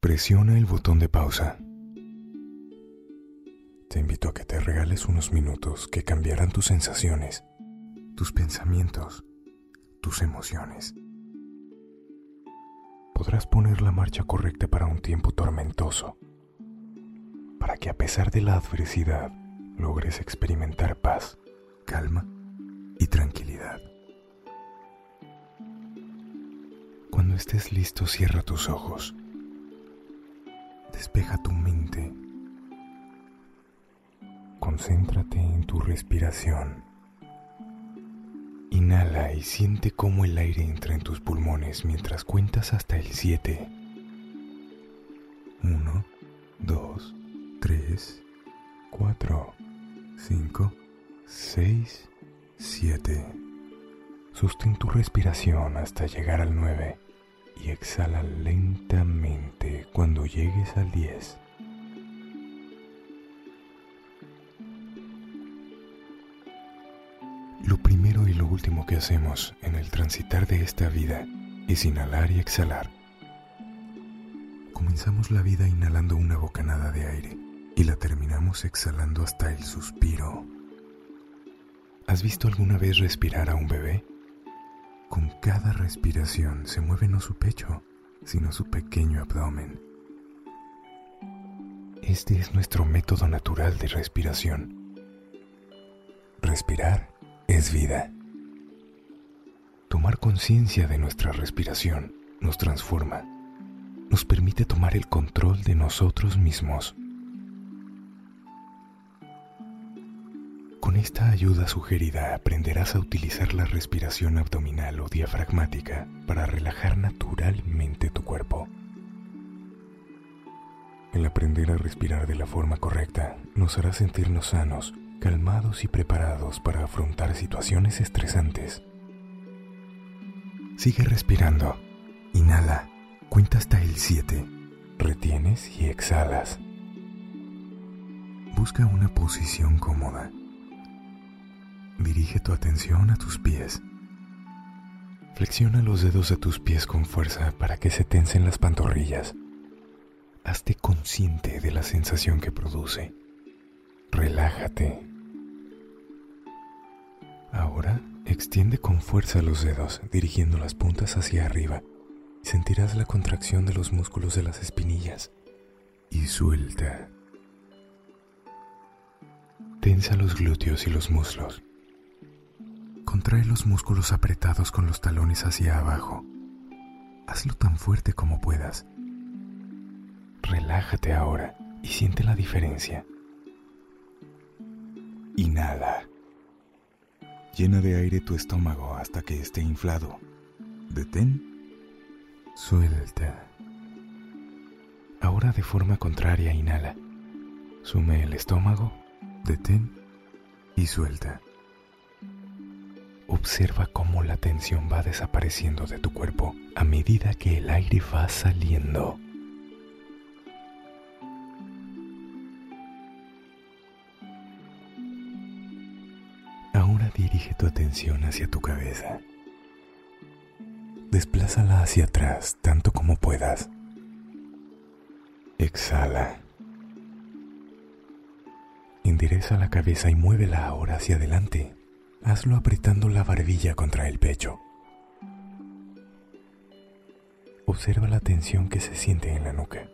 Presiona el botón de pausa. Te invito a que te regales unos minutos que cambiarán tus sensaciones, tus pensamientos, tus emociones. Podrás poner la marcha correcta para un tiempo tormentoso, para que a pesar de la adversidad logres experimentar paz, calma y tranquilidad. Cuando estés listo, cierra tus ojos. Despeja tu mente. Concéntrate en tu respiración. Inhala y siente cómo el aire entra en tus pulmones mientras cuentas hasta el 7. 1, 2, 3, 4, 5, 6, 7. Sostén tu respiración hasta llegar al 9 y exhala lentamente cuando llegues al 10. Lo primero y lo último que hacemos en el transitar de esta vida es inhalar y exhalar. Comenzamos la vida inhalando una bocanada de aire y la terminamos exhalando hasta el suspiro. ¿Has visto alguna vez respirar a un bebé? Con cada respiración se mueve no su pecho, sino su pequeño abdomen. Este es nuestro método natural de respiración. Respirar es vida. Tomar conciencia de nuestra respiración nos transforma, nos permite tomar el control de nosotros mismos. Esta ayuda sugerida aprenderás a utilizar la respiración abdominal o diafragmática para relajar naturalmente tu cuerpo. El aprender a respirar de la forma correcta nos hará sentirnos sanos, calmados y preparados para afrontar situaciones estresantes. Sigue respirando. Inhala. Cuenta hasta el 7. Retienes y exhalas. Busca una posición cómoda Dirige tu atención a tus pies. Flexiona los dedos de tus pies con fuerza para que se tensen las pantorrillas. Hazte consciente de la sensación que produce. Relájate. Ahora extiende con fuerza los dedos, dirigiendo las puntas hacia arriba. Sentirás la contracción de los músculos de las espinillas. Y suelta. Tensa los glúteos y los muslos. Contrae los músculos apretados con los talones hacia abajo. Hazlo tan fuerte como puedas. Relájate ahora y siente la diferencia. Inhala. Llena de aire tu estómago hasta que esté inflado. Detén. Suelta. Ahora de forma contraria inhala. Sume el estómago, detén y suelta. Observa cómo la tensión va desapareciendo de tu cuerpo a medida que el aire va saliendo. Ahora dirige tu atención hacia tu cabeza. Desplázala hacia atrás tanto como puedas. Exhala. Endereza la cabeza y muévela ahora hacia adelante hazlo apretando la barbilla contra el pecho. Observa la tensión que se siente en la nuca.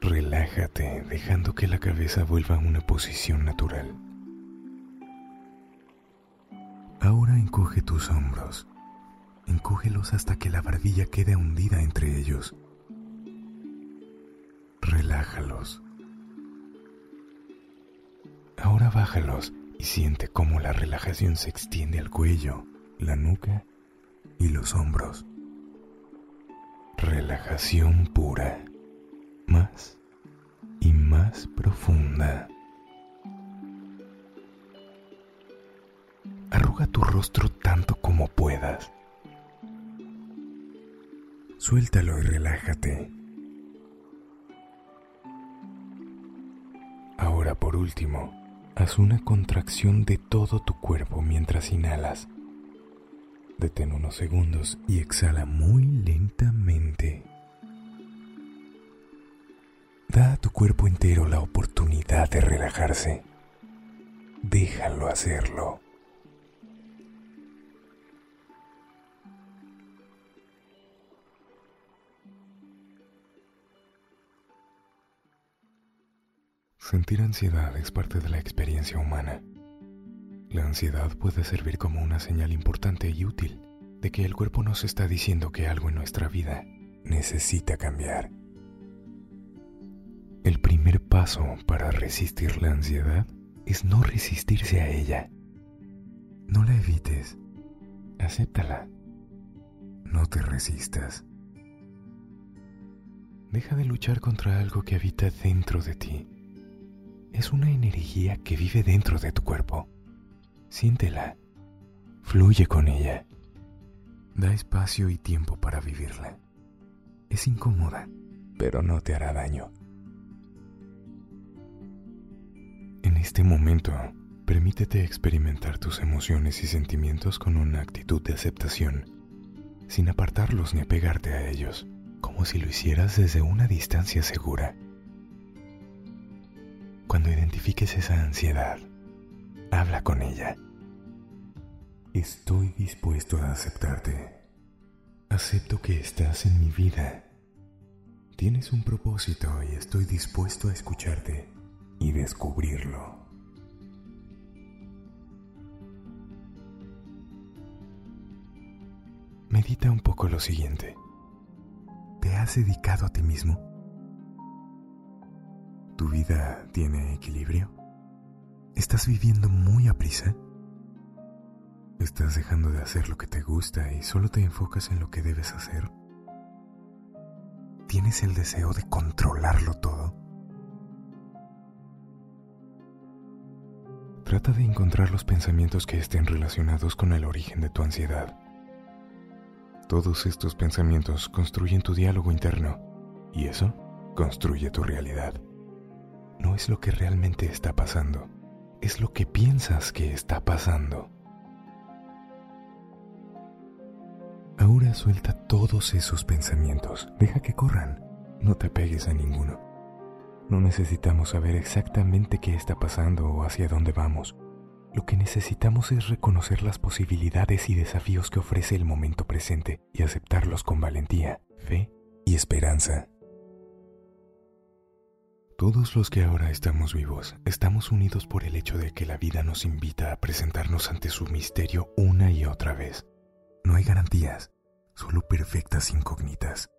Relájate dejando que la cabeza vuelva a una posición natural. Ahora encoge tus hombros. Encógelos hasta que la barbilla quede hundida entre ellos. Relájalos. Ahora bájalos y siente cómo la relajación se extiende al cuello, la nuca y los hombros. Relajación pura, más y más profunda. Arruga tu rostro tanto como puedas. Suéltalo y relájate. Ahora por último, Haz una contracción de todo tu cuerpo mientras inhalas. Detén unos segundos y exhala muy lentamente. Da a tu cuerpo entero la oportunidad de relajarse. Déjalo hacerlo. Sentir ansiedad es parte de la experiencia humana. La ansiedad puede servir como una señal importante y útil de que el cuerpo nos está diciendo que algo en nuestra vida necesita cambiar. El primer paso para resistir la ansiedad es no resistirse a ella. No la evites, acéptala. No te resistas. Deja de luchar contra algo que habita dentro de ti. Es una energía que vive dentro de tu cuerpo Siéntela. Fluye con ella. Da espacio y tiempo para vivirla. Es incómoda, pero no te hará daño. En este momento, permítete experimentar tus emociones y sentimientos con una actitud de aceptación, sin apartarlos ni apegarte a ellos, como si lo hicieras desde una distancia segura. Cuando identifiques esa ansiedad, habla con ella. Estoy dispuesto a aceptarte. Acepto que estás en mi vida. Tienes un propósito y estoy dispuesto a escucharte y descubrirlo. Medita un poco lo siguiente. ¿Te has dedicado a ti mismo? ¿Tu vida tiene equilibrio? ¿Estás viviendo muy a prisa? ¿Estás dejando de hacer lo que te gusta y solo te enfocas en lo que debes hacer? ¿Tienes el deseo de controlarlo todo? Trata de encontrar los pensamientos que estén relacionados con el origen de tu ansiedad. Todos estos pensamientos construyen tu diálogo interno y eso construye tu realidad. No es lo que realmente está pasando es lo que piensas que está pasando. Ahora suelta todos esos pensamientos, deja que corran, no te pegues a ninguno. No necesitamos saber exactamente qué está pasando o hacia dónde vamos. Lo que necesitamos es reconocer las posibilidades y desafíos que ofrece el momento presente y aceptarlos con valentía, fe y esperanza. Todos los que ahora estamos vivos estamos unidos por el hecho de que la vida nos invita a presentarnos ante su misterio una y otra vez. No hay garantías, solo perfectas incógnitas.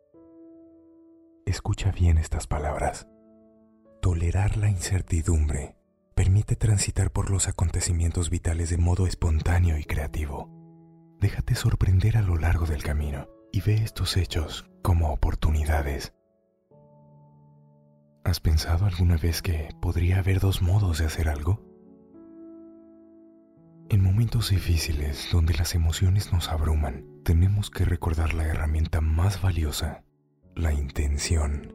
Escucha bien estas palabras. Tolerar la incertidumbre permite transitar por los acontecimientos vitales de modo espontáneo y creativo. Déjate sorprender a lo largo del camino y ve estos hechos como oportunidades ¿Has pensado alguna vez que podría haber dos modos de hacer algo? En momentos difíciles donde las emociones nos abruman, tenemos que recordar la herramienta más valiosa, la intención.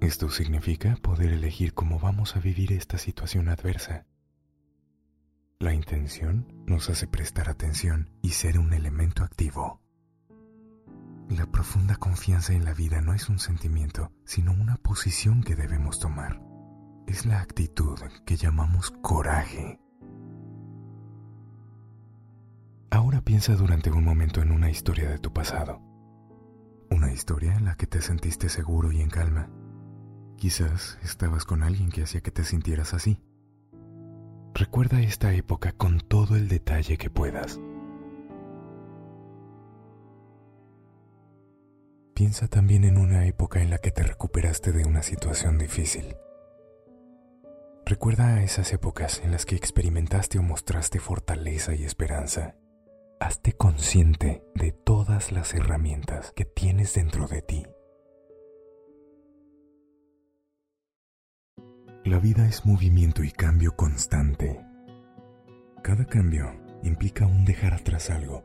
Esto significa poder elegir cómo vamos a vivir esta situación adversa. La intención nos hace prestar atención y ser un elemento activo. La profunda confianza en la vida no es un sentimiento, sino una posición que debemos tomar. Es la actitud que llamamos coraje. Ahora piensa durante un momento en una historia de tu pasado. Una historia en la que te sentiste seguro y en calma. Quizás estabas con alguien que hacía que te sintieras así. Recuerda esta época con todo el detalle que puedas. Piensa también en una época en la que te recuperaste de una situación difícil. Recuerda a esas épocas en las que experimentaste o mostraste fortaleza y esperanza. Hazte consciente de todas las herramientas que tienes dentro de ti. La vida es movimiento y cambio constante. Cada cambio implica un dejar atrás algo,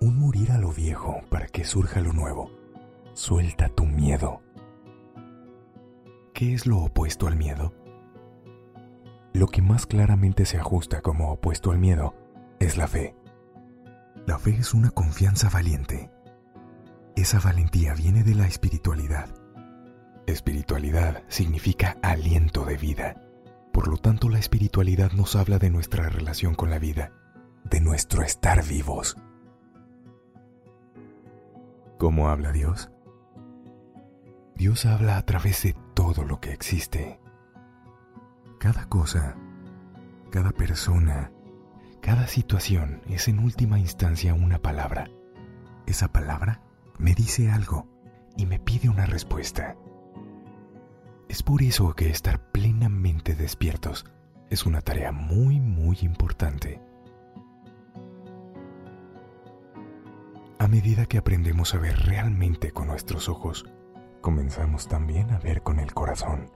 un morir a lo viejo para que surja lo nuevo Suelta tu miedo. ¿Qué es lo opuesto al miedo? Lo que más claramente se ajusta como opuesto al miedo es la fe. La fe es una confianza valiente. Esa valentía viene de la espiritualidad. Espiritualidad significa aliento de vida. Por lo tanto, la espiritualidad nos habla de nuestra relación con la vida, de nuestro estar vivos. ¿Cómo habla Dios? Dios habla a través de todo lo que existe. Cada cosa, cada persona, cada situación es en última instancia una palabra. Esa palabra me dice algo y me pide una respuesta. Es por eso que estar plenamente despiertos es una tarea muy, muy importante. A medida que aprendemos a ver realmente con nuestros ojos, comenzamos también a ver con el corazón.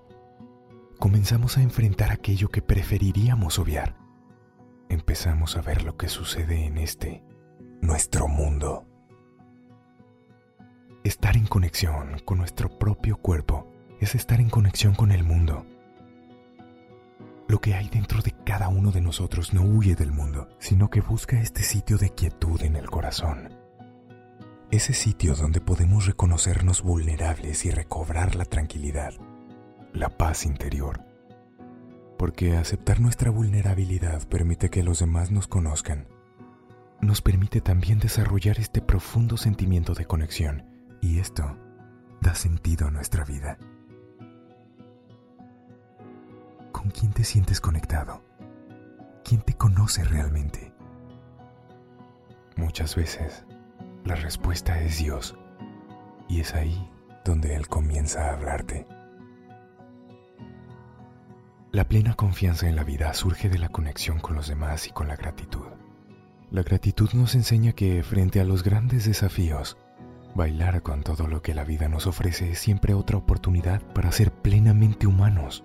Comenzamos a enfrentar aquello que preferiríamos obviar. Empezamos a ver lo que sucede en este, nuestro mundo. Estar en conexión con nuestro propio cuerpo es estar en conexión con el mundo. Lo que hay dentro de cada uno de nosotros no huye del mundo, sino que busca este sitio de quietud en el corazón ese sitio donde podemos reconocernos vulnerables y recobrar la tranquilidad, la paz interior. Porque aceptar nuestra vulnerabilidad permite que los demás nos conozcan. Nos permite también desarrollar este profundo sentimiento de conexión y esto da sentido a nuestra vida. ¿Con quién te sientes conectado? ¿Quién te conoce realmente? Muchas veces la respuesta es Dios. Y es ahí donde Él comienza a hablarte. La plena confianza en la vida surge de la conexión con los demás y con la gratitud. La gratitud nos enseña que frente a los grandes desafíos, bailar con todo lo que la vida nos ofrece es siempre otra oportunidad para ser plenamente humanos,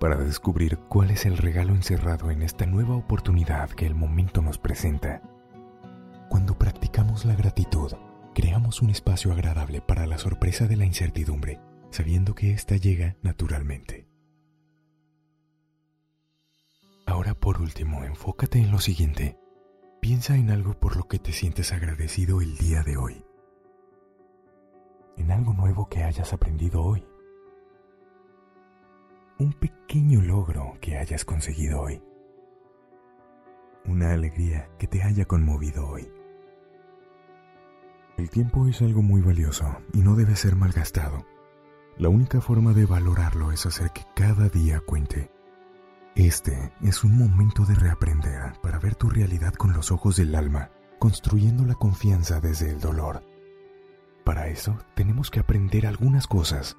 para descubrir cuál es el regalo encerrado en esta nueva oportunidad que el momento nos presenta la gratitud, creamos un espacio agradable para la sorpresa de la incertidumbre, sabiendo que ésta llega naturalmente. Ahora por último, enfócate en lo siguiente. Piensa en algo por lo que te sientes agradecido el día de hoy. En algo nuevo que hayas aprendido hoy. Un pequeño logro que hayas conseguido hoy. Una alegría que te haya conmovido hoy. El tiempo es algo muy valioso y no debe ser malgastado. La única forma de valorarlo es hacer que cada día cuente. Este es un momento de reaprender para ver tu realidad con los ojos del alma, construyendo la confianza desde el dolor. Para eso tenemos que aprender algunas cosas.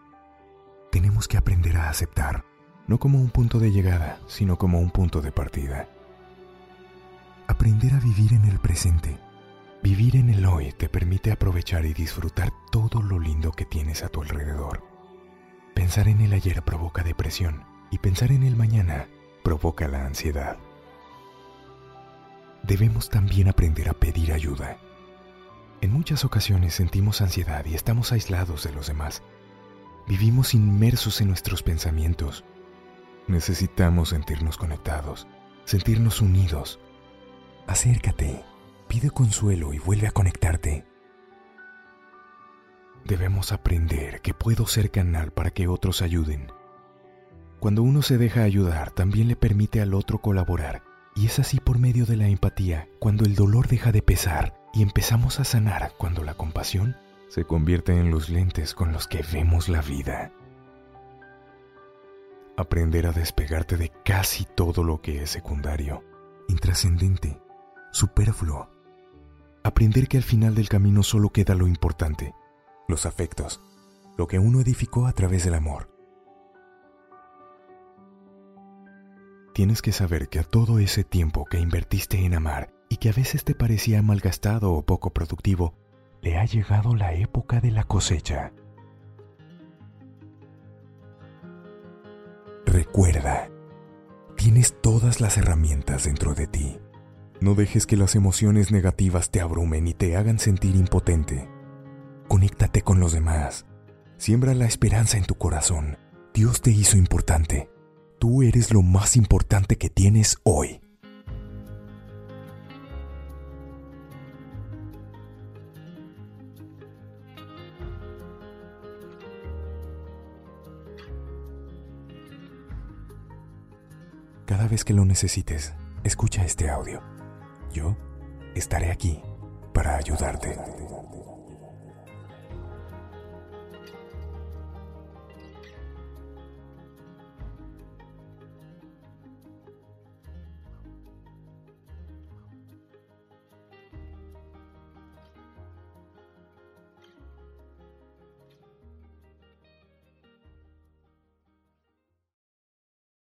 Tenemos que aprender a aceptar, no como un punto de llegada, sino como un punto de partida. Aprender a vivir en el presente Vivir en el hoy te permite aprovechar y disfrutar todo lo lindo que tienes a tu alrededor. Pensar en el ayer provoca depresión y pensar en el mañana provoca la ansiedad. Debemos también aprender a pedir ayuda. En muchas ocasiones sentimos ansiedad y estamos aislados de los demás. Vivimos inmersos en nuestros pensamientos. Necesitamos sentirnos conectados, sentirnos unidos. Acércate Pide consuelo y vuelve a conectarte. Debemos aprender que puedo ser canal para que otros ayuden. Cuando uno se deja ayudar, también le permite al otro colaborar. Y es así por medio de la empatía, cuando el dolor deja de pesar y empezamos a sanar cuando la compasión se convierte en los lentes con los que vemos la vida. Aprender a despegarte de casi todo lo que es secundario, intrascendente, superfluo aprender que al final del camino solo queda lo importante, los afectos, lo que uno edificó a través del amor. Tienes que saber que a todo ese tiempo que invertiste en amar y que a veces te parecía malgastado o poco productivo, le ha llegado la época de la cosecha. Recuerda, tienes todas las herramientas dentro de ti no dejes que las emociones negativas te abrumen y te hagan sentir impotente. Conéctate con los demás. Siembra la esperanza en tu corazón. Dios te hizo importante. Tú eres lo más importante que tienes hoy. Cada vez que lo necesites, escucha este audio. Yo estaré aquí para ayudarte.